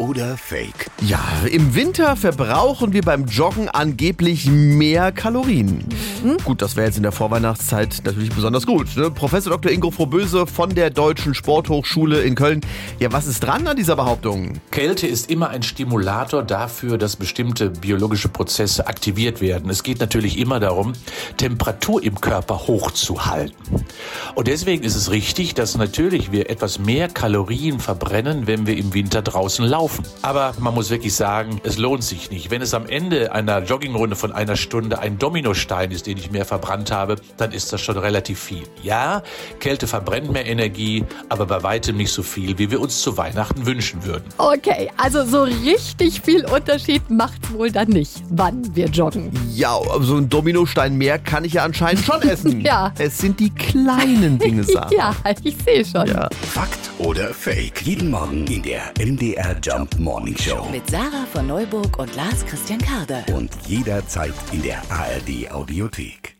oder Fake? Ja, im Winter verbrauchen wir beim Joggen angeblich mehr Kalorien. Mhm. Gut, das wäre jetzt in der Vorweihnachtszeit natürlich besonders gut. Ne? Professor Dr. Ingo Frohböse von der Deutschen Sporthochschule in Köln. Ja, was ist dran an dieser Behauptung? Kälte ist immer ein Stimulator dafür, dass bestimmte biologische Prozesse aktiviert werden. Es geht natürlich immer darum, Temperatur im Körper hochzuhalten. Und deswegen ist es richtig, dass natürlich wir etwas mehr Kalorien verbrennen, wenn wir im Winter draußen laufen. Aber man muss wirklich sagen, es lohnt sich nicht. Wenn es am Ende einer Joggingrunde von einer Stunde ein Dominostein ist, den ich mehr verbrannt habe, dann ist das schon relativ viel. Ja, Kälte verbrennt mehr Energie, aber bei weitem nicht so viel, wie wir uns zu Weihnachten wünschen würden. Okay, also so richtig viel Unterschied macht's wohl dann nicht, wann wir joggen. Ja, so ein Dominostein mehr kann ich ja anscheinend schon essen. Ja. Es sind die kleinen Dinge, Sarah. Ja, ich sehe schon. Ja. Fakt oder Fake? Jeden Morgen in der MDR Jump Morning Show. Mit Sarah von Neuburg und Lars Christian Karde. Und jederzeit in der ARD Audiothek.